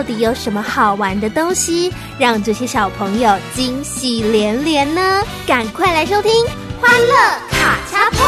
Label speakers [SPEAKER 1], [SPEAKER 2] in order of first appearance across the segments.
[SPEAKER 1] 到底有什么好玩的东西？让这些小朋友惊喜连连呢！赶快来收听《
[SPEAKER 2] 欢乐卡恰碰》。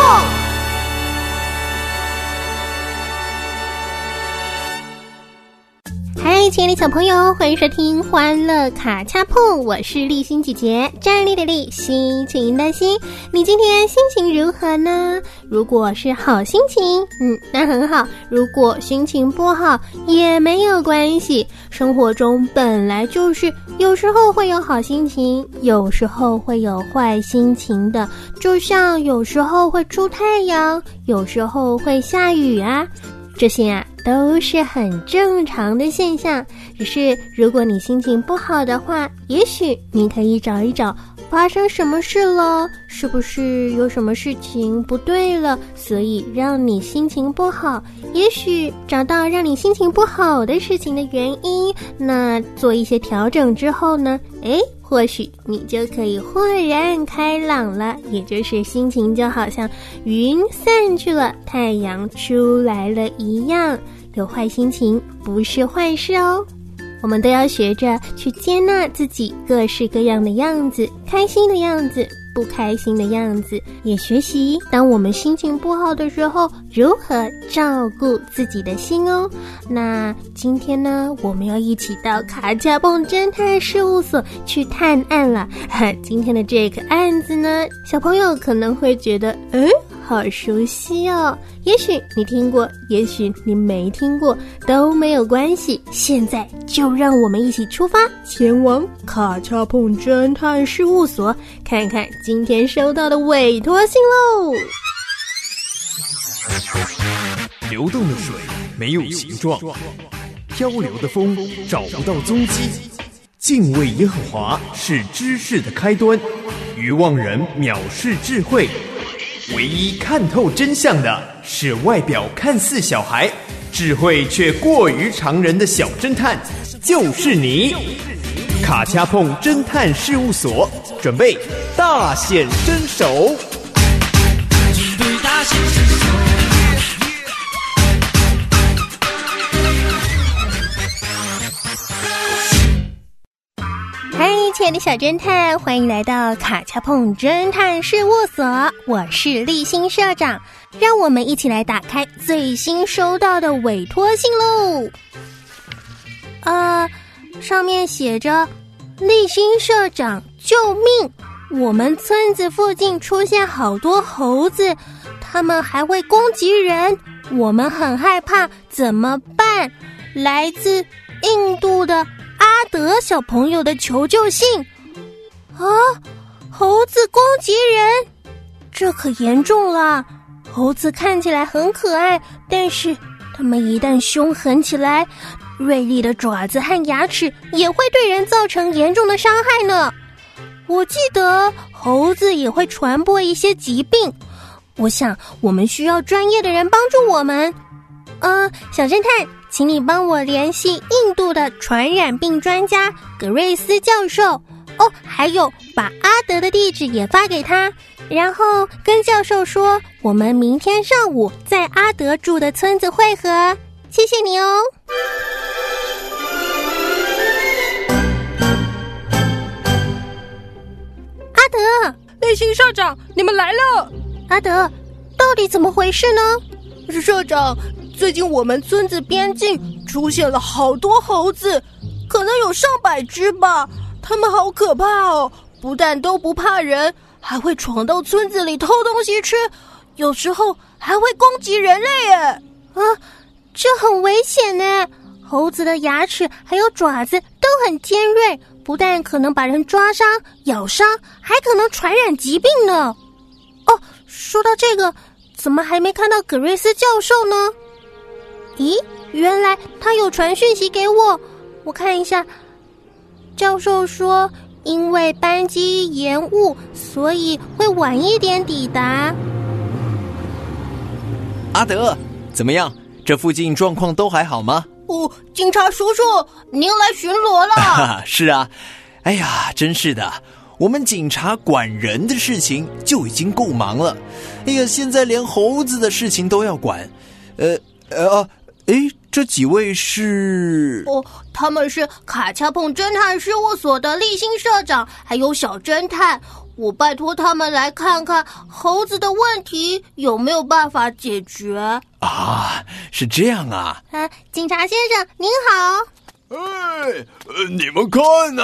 [SPEAKER 1] 嗨，亲爱的小朋友，欢迎收听《欢乐卡恰碰》，我是立心姐姐，站立的立，心情的心。你今天心情如何呢？如果是好心情，嗯，那很好；如果心情不好，也没有关系。生活中本来就是有时候会有好心情，有时候会有坏心情的，就像有时候会出太阳，有时候会下雨啊。这些啊都是很正常的现象，只是如果你心情不好的话，也许你可以找一找发生什么事了，是不是有什么事情不对了，所以让你心情不好？也许找到让你心情不好的事情的原因，那做一些调整之后呢，诶。或许你就可以豁然开朗了，也就是心情就好像云散去了，太阳出来了一样。有坏心情不是坏事哦，我们都要学着去接纳自己各式各样的样子，开心的样子。不开心的样子，也学习当我们心情不好的时候，如何照顾自己的心哦。那今天呢，我们要一起到卡加蹦侦探事务所去探案了。今天的这个案子呢，小朋友可能会觉得，嗯。好熟悉哦，也许你听过，也许你没听过，都没有关系。现在就让我们一起出发，前往卡恰碰侦探事务所，看看今天收到的委托信喽。
[SPEAKER 3] 流动的水没有形状，漂流的风找不到踪迹。敬畏耶和华是知识的开端，愚妄人藐视智慧。唯一看透真相的是外表看似小孩，智慧却过于常人的小侦探，就是你！卡恰碰侦探事务所准备大显身手。
[SPEAKER 1] 亲爱的小侦探，欢迎来到卡恰碰侦探事务所，我是立新社长，让我们一起来打开最新收到的委托信喽。啊，上面写着：“立新社长，救命！我们村子附近出现好多猴子，他们还会攻击人，我们很害怕，怎么办？”来自印度的。阿德小朋友的求救信啊！猴子攻击人，这可严重了。猴子看起来很可爱，但是它们一旦凶狠起来，锐利的爪子和牙齿也会对人造成严重的伤害呢。我记得猴子也会传播一些疾病，我想我们需要专业的人帮助我们。嗯，小侦探。请你帮我联系印度的传染病专家格瑞斯教授哦，还有把阿德的地址也发给他，然后跟教授说我们明天上午在阿德住的村子会合。谢谢你哦，阿德，
[SPEAKER 4] 内心社长，你们来了。
[SPEAKER 1] 阿德，到底怎么回事呢？
[SPEAKER 4] 社长。最近我们村子边境出现了好多猴子，可能有上百只吧。它们好可怕哦，不但都不怕人，还会闯到村子里偷东西吃，有时候还会攻击人类耶！
[SPEAKER 1] 啊，这很危险呢！猴子的牙齿还有爪子都很尖锐，不但可能把人抓伤、咬伤，还可能传染疾病呢。哦，说到这个，怎么还没看到葛瑞斯教授呢？咦，原来他有传讯息给我，我看一下。教授说，因为班机延误，所以会晚一点抵达。
[SPEAKER 5] 阿德，怎么样？这附近状况都还好吗？
[SPEAKER 4] 哦，警察叔叔，您来巡逻了？
[SPEAKER 5] 是啊，哎呀，真是的，我们警察管人的事情就已经够忙了，哎呀，现在连猴子的事情都要管，呃呃，哎，这几位是？
[SPEAKER 4] 哦，他们是卡恰碰侦探事务所的立新社长，还有小侦探。我拜托他们来看看猴子的问题有没有办法解决
[SPEAKER 5] 啊？是这样啊！
[SPEAKER 1] 啊，警察先生您好！
[SPEAKER 6] 哎，你们看呐！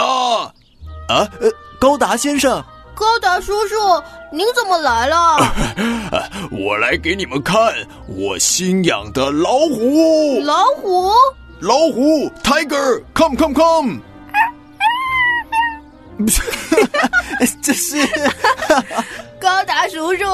[SPEAKER 5] 啊，呃，高达先生，
[SPEAKER 4] 高达叔叔，您怎么来了？
[SPEAKER 6] 我来给你们看我新养的老虎。
[SPEAKER 4] 老虎，
[SPEAKER 6] 老虎，Tiger，come come come。
[SPEAKER 5] 这是
[SPEAKER 4] 高达叔叔，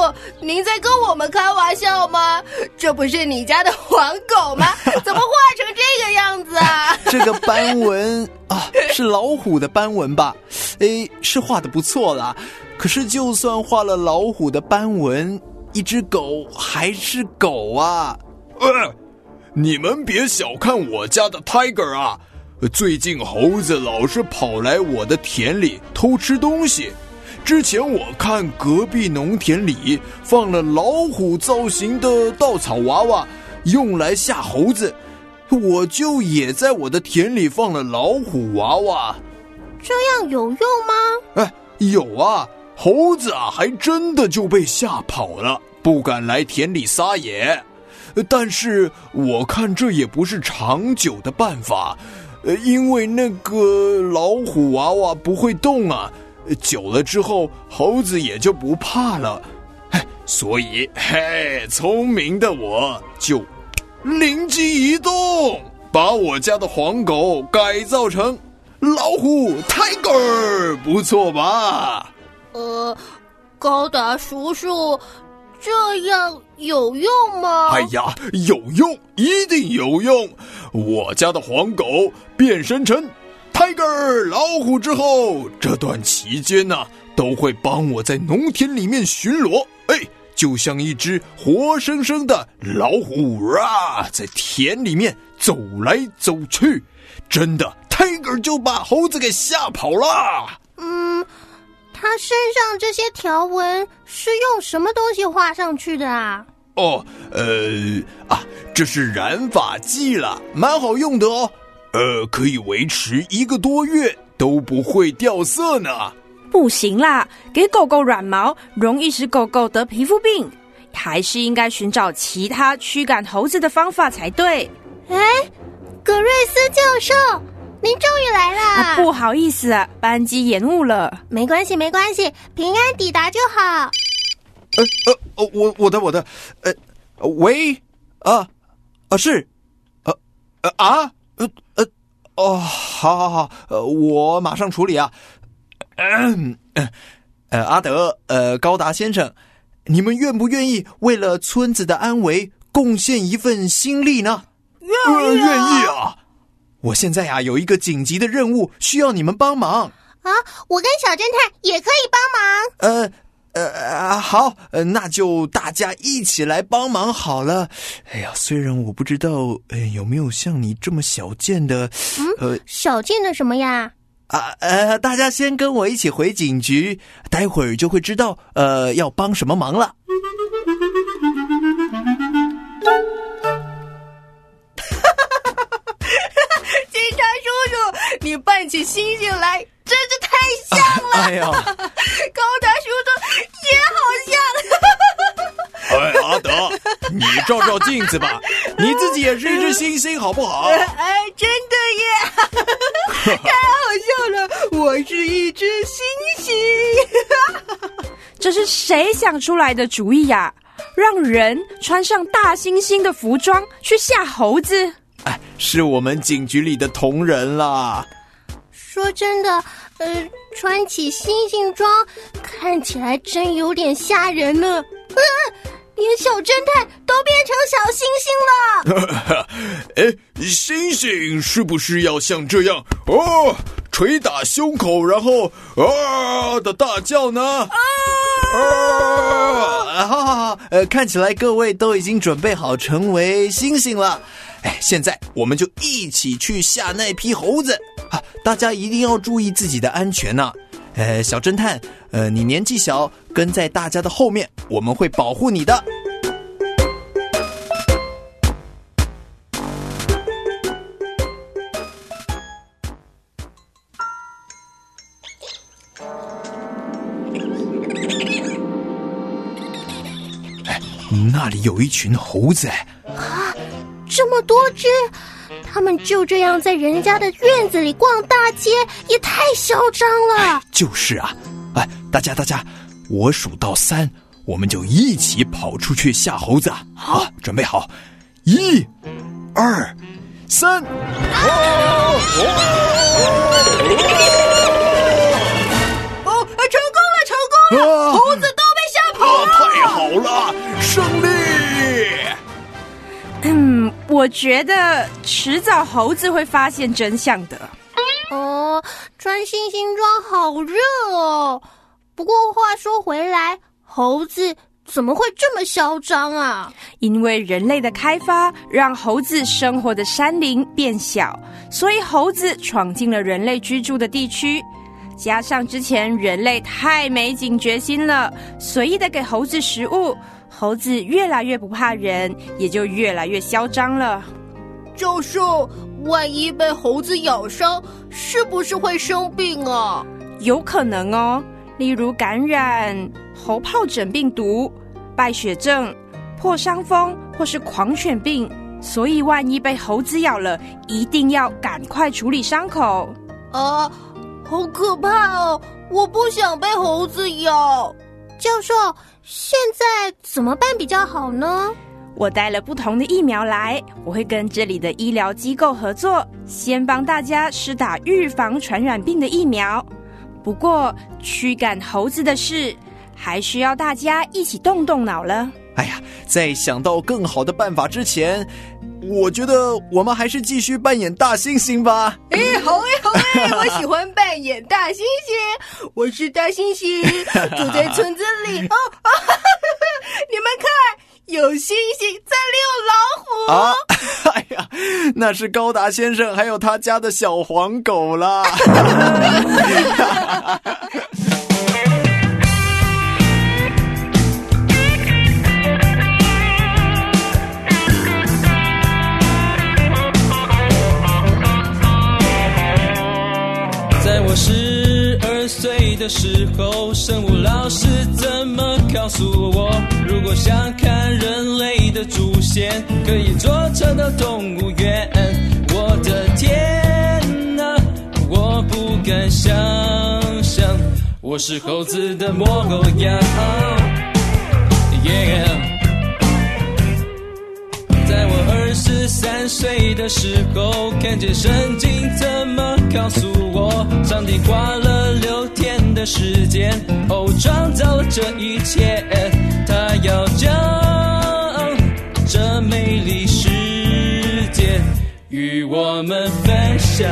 [SPEAKER 4] 您在跟我们开玩笑吗？这不是你家的黄狗吗？怎么画成这个样子啊？
[SPEAKER 5] 这个斑纹啊，是老虎的斑纹吧？哎，是画的不错啦。可是就算画了老虎的斑纹，一只狗还是狗啊！
[SPEAKER 6] 呃，你们别小看我家的 Tiger 啊！最近猴子老是跑来我的田里偷吃东西。之前我看隔壁农田里放了老虎造型的稻草娃娃，用来吓猴子，我就也在我的田里放了老虎娃娃。
[SPEAKER 1] 这样有用吗？
[SPEAKER 6] 哎，有啊，猴子啊，还真的就被吓跑了，不敢来田里撒野。但是我看这也不是长久的办法。呃，因为那个老虎娃娃不会动啊，久了之后猴子也就不怕了，哎，所以嘿，聪明的我就灵机一动，把我家的黄狗改造成老虎 Tiger，不错吧？
[SPEAKER 4] 呃，高达叔叔。这样有用吗？
[SPEAKER 6] 哎呀，有用，一定有用！我家的黄狗变身成 Tiger 老虎之后，这段期间呢，都会帮我在农田里面巡逻。哎，就像一只活生生的老虎啊，在田里面走来走去，真的 Tiger 就把猴子给吓跑了。
[SPEAKER 1] 嗯。他身上这些条纹是用什么东西画上去的啊？
[SPEAKER 6] 哦，呃啊，这是染发剂了，蛮好用的哦。呃，可以维持一个多月都不会掉色呢。
[SPEAKER 7] 不行啦，给狗狗染毛容易使狗狗得皮肤病，还是应该寻找其他驱赶猴子的方法才对。
[SPEAKER 1] 哎，格瑞斯教授。您终于来了！
[SPEAKER 7] 不好意思，班机延误了。
[SPEAKER 1] 没关系，没关系，平安抵达就好。
[SPEAKER 5] 呃呃，我我的我的，呃，喂，啊啊是，呃呃啊呃呃哦，好好好，呃，我马上处理啊。嗯呃，阿德，呃，高达先生，你们愿不愿意为了村子的安危贡献一份心力呢？
[SPEAKER 4] 愿
[SPEAKER 6] 意，愿意啊。
[SPEAKER 5] 我现在呀有一个紧急的任务需要你们帮忙
[SPEAKER 1] 啊！我跟小侦探也可以帮
[SPEAKER 5] 忙。呃呃好，那就大家一起来帮忙好了。哎呀，虽然我不知道呃有没有像你这么小件的，
[SPEAKER 1] 呃小件的什么呀？
[SPEAKER 5] 啊呃，大家先跟我一起回警局，待会儿就会知道呃要帮什么忙了。
[SPEAKER 4] 警察叔叔你扮起星星来真是太像了！
[SPEAKER 5] 哎呀，
[SPEAKER 4] 高达叔叔也好像。
[SPEAKER 6] 哎，阿德，你照照镜子吧，你自己也是一只猩猩，好不好？
[SPEAKER 4] 哎，真的耶！太好笑了，我是一只星星。
[SPEAKER 7] 这是谁想出来的主意呀？让人穿上大猩猩的服装去吓猴子？
[SPEAKER 6] 哎，是我们警局里的同仁啦。
[SPEAKER 2] 说真的，呃，穿起星星装看起来真有点吓人呢。啊，连小侦探都变成小星星了。
[SPEAKER 6] 哎，星星是不是要像这样哦，捶打胸口，然后啊的大叫呢？啊！
[SPEAKER 3] 好好好，呃，看起来各位都已经准备好成为星星了。哎，现在我们就一起去吓那批猴子啊！大家一定要注意自己的安全呐。呃，小侦探，呃，你年纪小，跟在大家的后面，我们会保护你的。
[SPEAKER 6] 哎，那里有一群猴子哎！
[SPEAKER 2] 多只！他们就这样在人家的院子里逛大街，也太嚣张了。
[SPEAKER 6] 就是啊，哎，大家大家，我数到三，我们就一起跑出去吓猴子。好，准备好，一、二、三！哦，
[SPEAKER 7] 成功了，成功了！猴子都被吓跑了，
[SPEAKER 6] 太好了，胜利！
[SPEAKER 7] 嗯，我觉得迟早猴子会发现真相的。
[SPEAKER 2] 哦，穿星星装好热哦。不过话说回来，猴子怎么会这么嚣张啊？
[SPEAKER 7] 因为人类的开发让猴子生活的山林变小，所以猴子闯进了人类居住的地区。加上之前人类太没警觉心了，随意的给猴子食物。猴子越来越不怕人，也就越来越嚣张了。
[SPEAKER 4] 教授，万一被猴子咬伤，是不是会生病啊？
[SPEAKER 7] 有可能哦，例如感染猴疱疹病毒、败血症、破伤风或是狂犬病。所以，万一被猴子咬了，一定要赶快处理伤口。
[SPEAKER 4] 啊，好可怕哦！我不想被猴子咬。
[SPEAKER 2] 教授，现在怎么办比较好呢？
[SPEAKER 7] 我带了不同的疫苗来，我会跟这里的医疗机构合作，先帮大家施打预防传染病的疫苗。不过，驱赶猴子的事，还需要大家一起动动脑了。
[SPEAKER 3] 哎呀，在想到更好的办法之前，我觉得我们还是继续扮演大猩猩吧。
[SPEAKER 4] 哎，好哎，好哎，我喜欢扮演大猩猩。我是大猩猩，住在村子里。哦，你们看，有猩猩在遛老虎。
[SPEAKER 3] 啊，哎呀，那是高达先生还有他家的小黄狗啦。
[SPEAKER 8] 岁的时候，生物老师怎么告诉我，如果想看人类的祖先，可以坐车到动物园。我的天哪，我不敢想象，我是猴子的模样。Yeah，在我二十三岁的时候，看见圣经怎么告诉我，上帝花了六天的时间，哦，创造这一切，他要将这美丽世界与我们分享。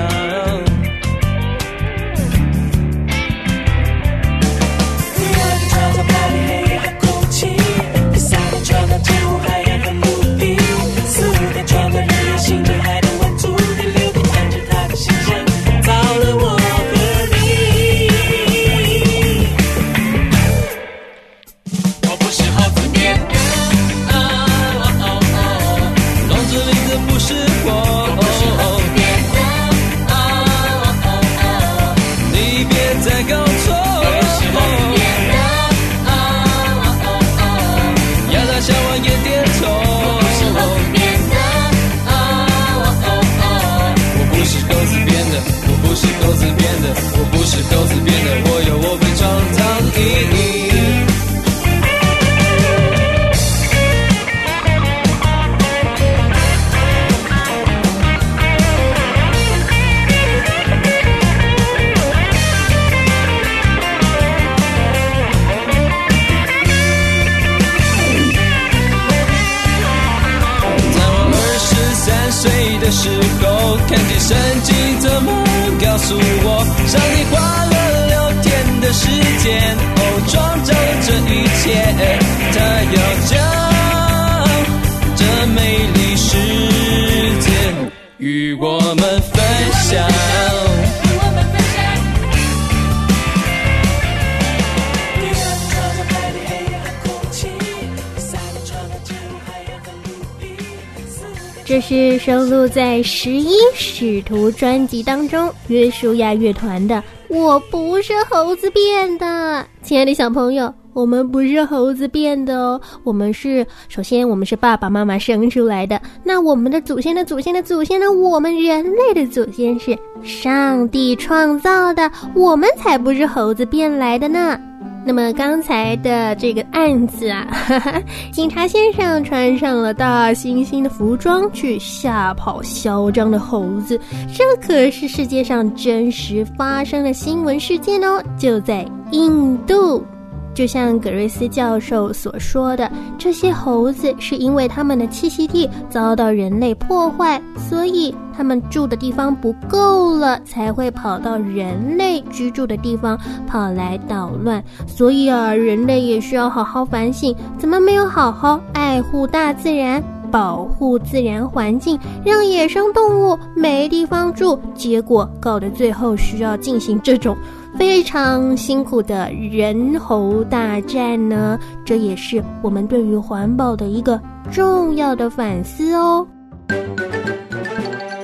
[SPEAKER 8] take a 是
[SPEAKER 1] 收录在《十一使徒》专辑当中约书亚乐团的《我不是猴子变的》。亲爱的小朋友，我们不是猴子变的哦，我们是首先我们是爸爸妈妈生出来的。那我们的祖先的祖先的祖先呢？我们人类的祖先是上帝创造的，我们才不是猴子变来的呢。那么刚才的这个案子啊，哈哈，警察先生穿上了大猩猩的服装去吓跑嚣张的猴子，这可是世界上真实发生的新闻事件哦，就在印度。就像葛瑞斯教授所说的，这些猴子是因为他们的栖息地遭到人类破坏，所以他们住的地方不够了，才会跑到人类居住的地方跑来捣乱。所以啊，人类也需要好好反省，怎么没有好好爱护大自然，保护自然环境，让野生动物没地方住，结果搞得最后需要进行这种。非常辛苦的人猴大战呢，这也是我们对于环保的一个重要的反思哦。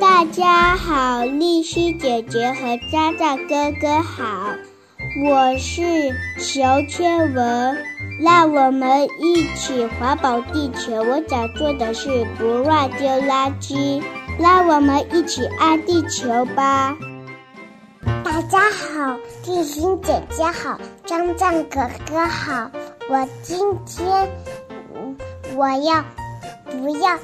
[SPEAKER 9] 大家好，丽西姐姐和渣渣哥哥好，我是裘千文，让我们一起环保地球。我想做的是不乱丢垃圾，让我们一起爱地球吧。
[SPEAKER 10] 大家好，丽欣姐姐好，张张哥哥好。我今天，嗯，我要不要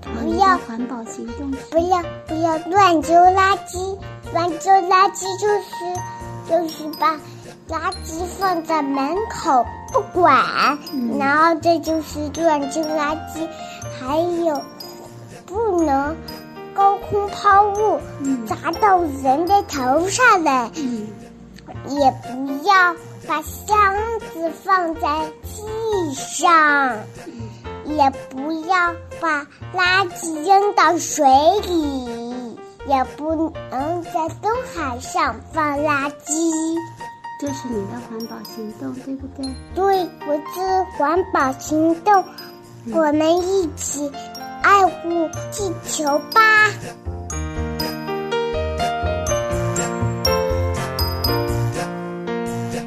[SPEAKER 10] 不要
[SPEAKER 9] 环保行动？
[SPEAKER 10] 不要不要乱丢垃圾，乱丢垃圾就是就是把垃圾放在门口不管，然后这就是乱丢垃圾。还有不能。高空抛物砸到人的头上了，也不要把箱子放在地上，也不要把垃圾扔到水里，也不能在东海上放垃圾。
[SPEAKER 9] 这是你的环保行动，对不对？
[SPEAKER 10] 对，我是环保行动，我们一起。爱护地球吧！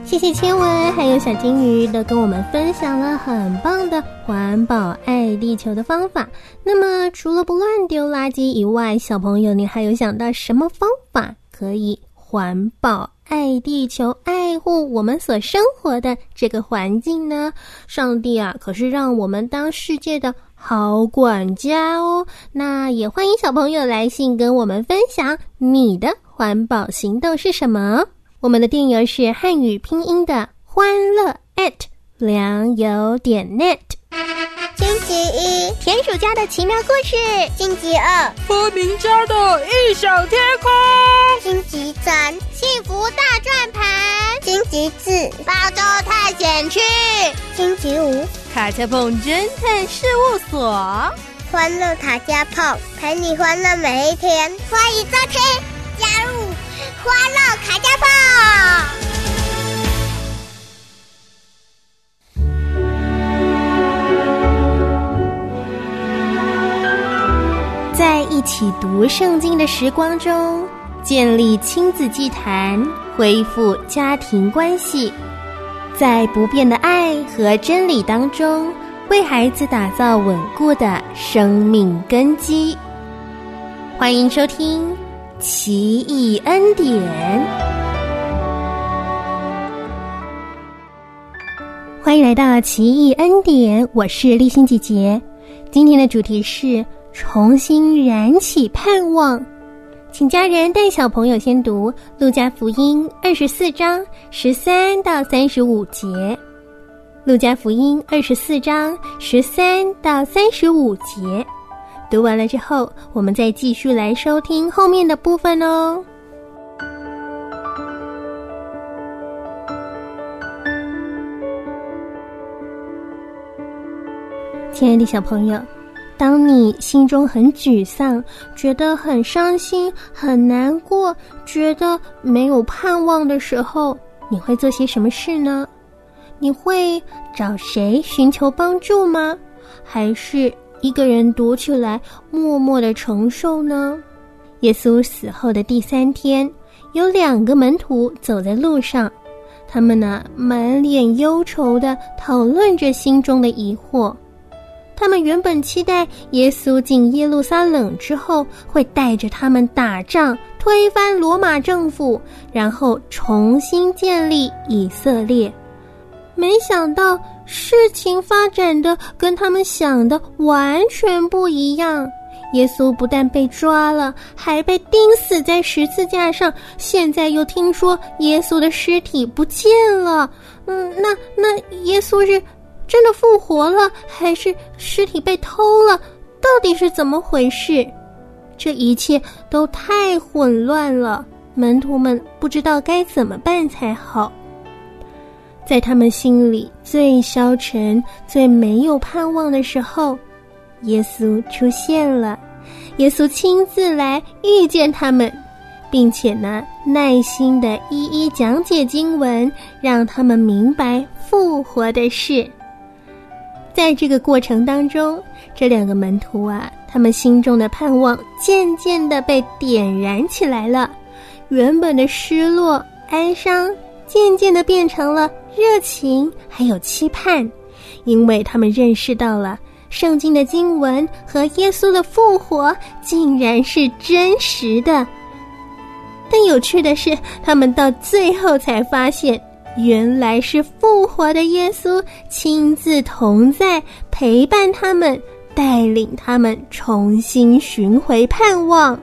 [SPEAKER 1] 谢谢千文还有小金鱼都跟我们分享了很棒的环保爱地球的方法。那么，除了不乱丢垃圾以外，小朋友，你还有想到什么方法可以环保？爱地球，爱护我们所生活的这个环境呢？上帝啊，可是让我们当世界的好管家哦。那也欢迎小朋友来信跟我们分享你的环保行动是什么。我们的电邮是汉语拼音的欢乐 at 良友点 net。
[SPEAKER 10] 星期一，
[SPEAKER 2] 田鼠家的奇妙故事；
[SPEAKER 10] 星期二，
[SPEAKER 7] 发明家的异想天空；
[SPEAKER 10] 星期三，
[SPEAKER 2] 幸福大转盘；
[SPEAKER 10] 星期四，
[SPEAKER 2] 宝州探险去；
[SPEAKER 10] 星期五，
[SPEAKER 2] 卡车碰侦探事务所。
[SPEAKER 10] 欢乐卡加碰，陪你欢乐每一天。欢迎收听，加入欢乐卡加碰。
[SPEAKER 1] 在一起读圣经的时光中，建立亲子祭坛，恢复家庭关系，在不变的爱和真理当中，为孩子打造稳固的生命根基。欢迎收听《奇异恩典》，欢迎来到《奇异恩典》，我是立心姐姐。今天的主题是。重新燃起盼望，请家人带小朋友先读《路加福音》二十四章十三到三十五节，《路加福音》二十四章十三到三十五节。读完了之后，我们再继续来收听后面的部分哦。亲爱的小朋友，当你心中很沮丧，觉得很伤心、很难过，觉得没有盼望的时候，你会做些什么事呢？你会找谁寻求帮助吗？还是一个人躲起来，默默的承受呢？耶稣死后的第三天，有两个门徒走在路上，他们呢满脸忧愁的讨论着心中的疑惑。他们原本期待耶稣进耶路撒冷之后，会带着他们打仗，推翻罗马政府，然后重新建立以色列。没想到事情发展的跟他们想的完全不一样。耶稣不但被抓了，还被钉死在十字架上。现在又听说耶稣的尸体不见了。嗯，那那耶稣是？真的复活了，还是尸体被偷了？到底是怎么回事？这一切都太混乱了，门徒们不知道该怎么办才好。在他们心里最消沉、最没有盼望的时候，耶稣出现了。耶稣亲自来遇见他们，并且呢，耐心的一一讲解经文，让他们明白复活的事。在这个过程当中，这两个门徒啊，他们心中的盼望渐渐的被点燃起来了。原本的失落、哀伤，渐渐的变成了热情，还有期盼，因为他们认识到了圣经的经文和耶稣的复活竟然是真实的。但有趣的是，他们到最后才发现。原来是复活的耶稣亲自同在，陪伴他们，带领他们重新寻回盼望。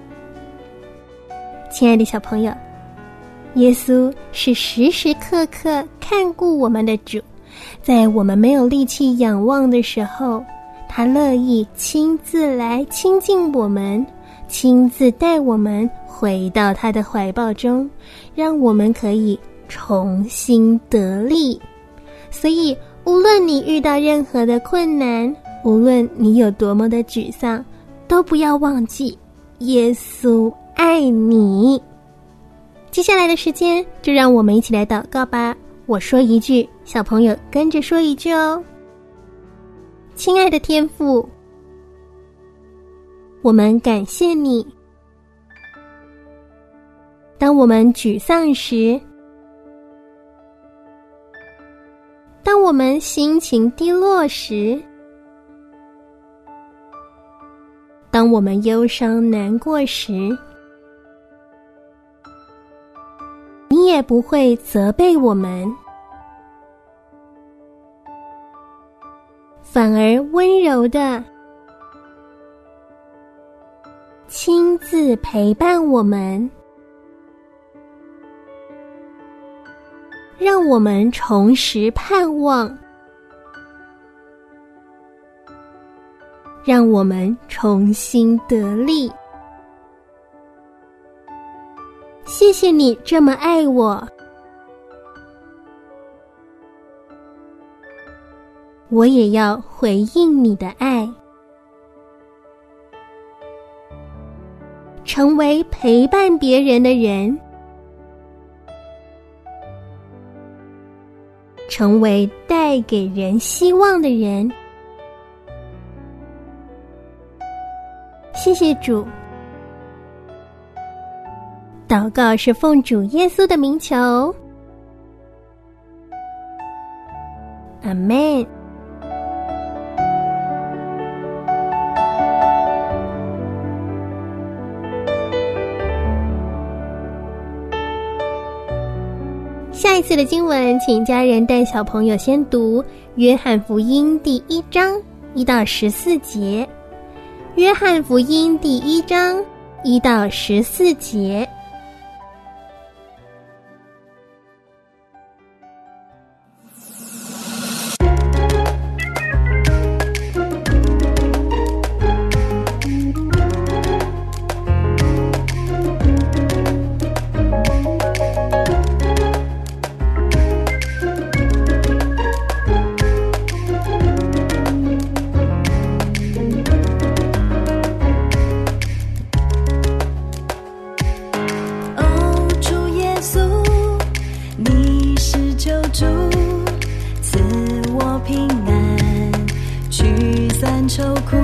[SPEAKER 1] 亲爱的小朋友，耶稣是时时刻刻看顾我们的主，在我们没有力气仰望的时候，他乐意亲自来亲近我们，亲自带我们回到他的怀抱中，让我们可以。重新得力，所以无论你遇到任何的困难，无论你有多么的沮丧，都不要忘记耶稣爱你。接下来的时间，就让我们一起来祷告吧。我说一句，小朋友跟着说一句哦。亲爱的天父，我们感谢你。当我们沮丧时，当我们心情低落时，当我们忧伤难过时，你也不会责备我们，反而温柔的亲自陪伴我们。让我们重拾盼望，让我们重新得力。谢谢你这么爱我，我也要回应你的爱，成为陪伴别人的人。成为带给人希望的人。谢谢主。祷告是奉主耶稣的名求。阿门。再次的经文，请家人带小朋友先读《约翰福音》第一章一到十四节，《约翰福音》第一章一到十四节。
[SPEAKER 11] 愁苦。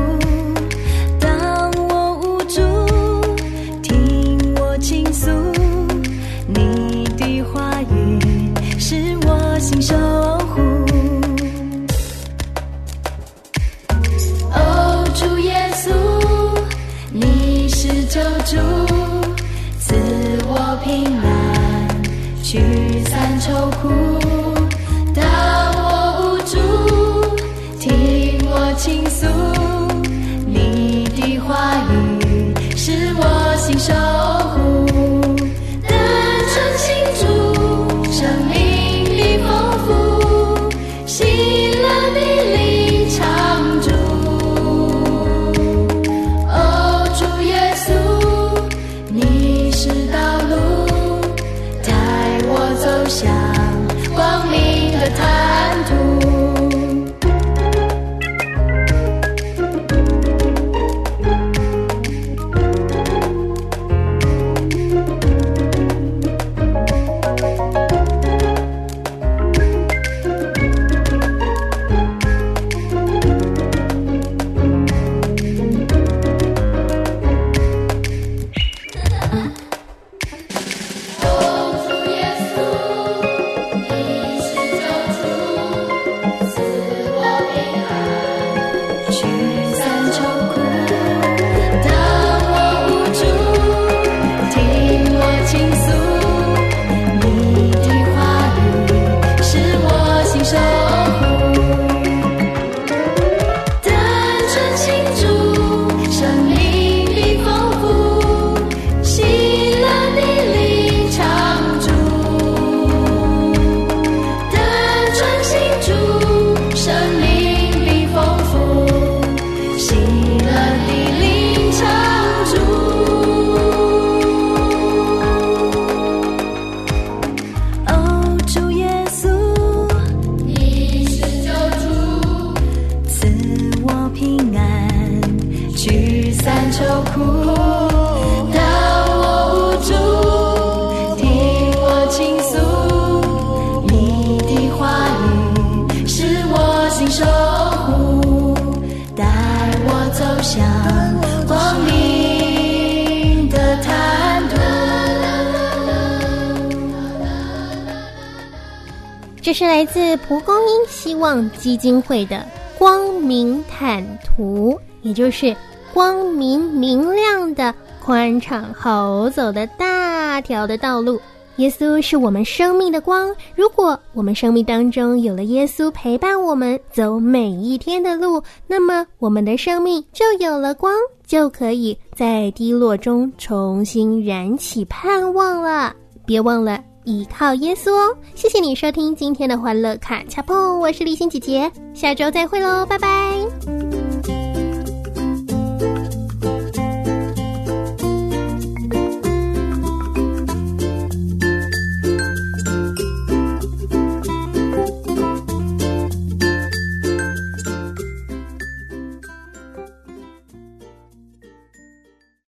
[SPEAKER 1] 这是来自蒲公英希望基金会的光明坦途，也就是光明明亮的、宽敞好走的大条的道路。耶稣是我们生命的光，如果我们生命当中有了耶稣陪伴我们走每一天的路，那么我们的生命就有了光，就可以在低落中重新燃起盼望了。别忘了依靠耶稣哦！谢谢你收听今天的欢乐卡恰碰，我是立心姐姐，下周再会喽，拜拜。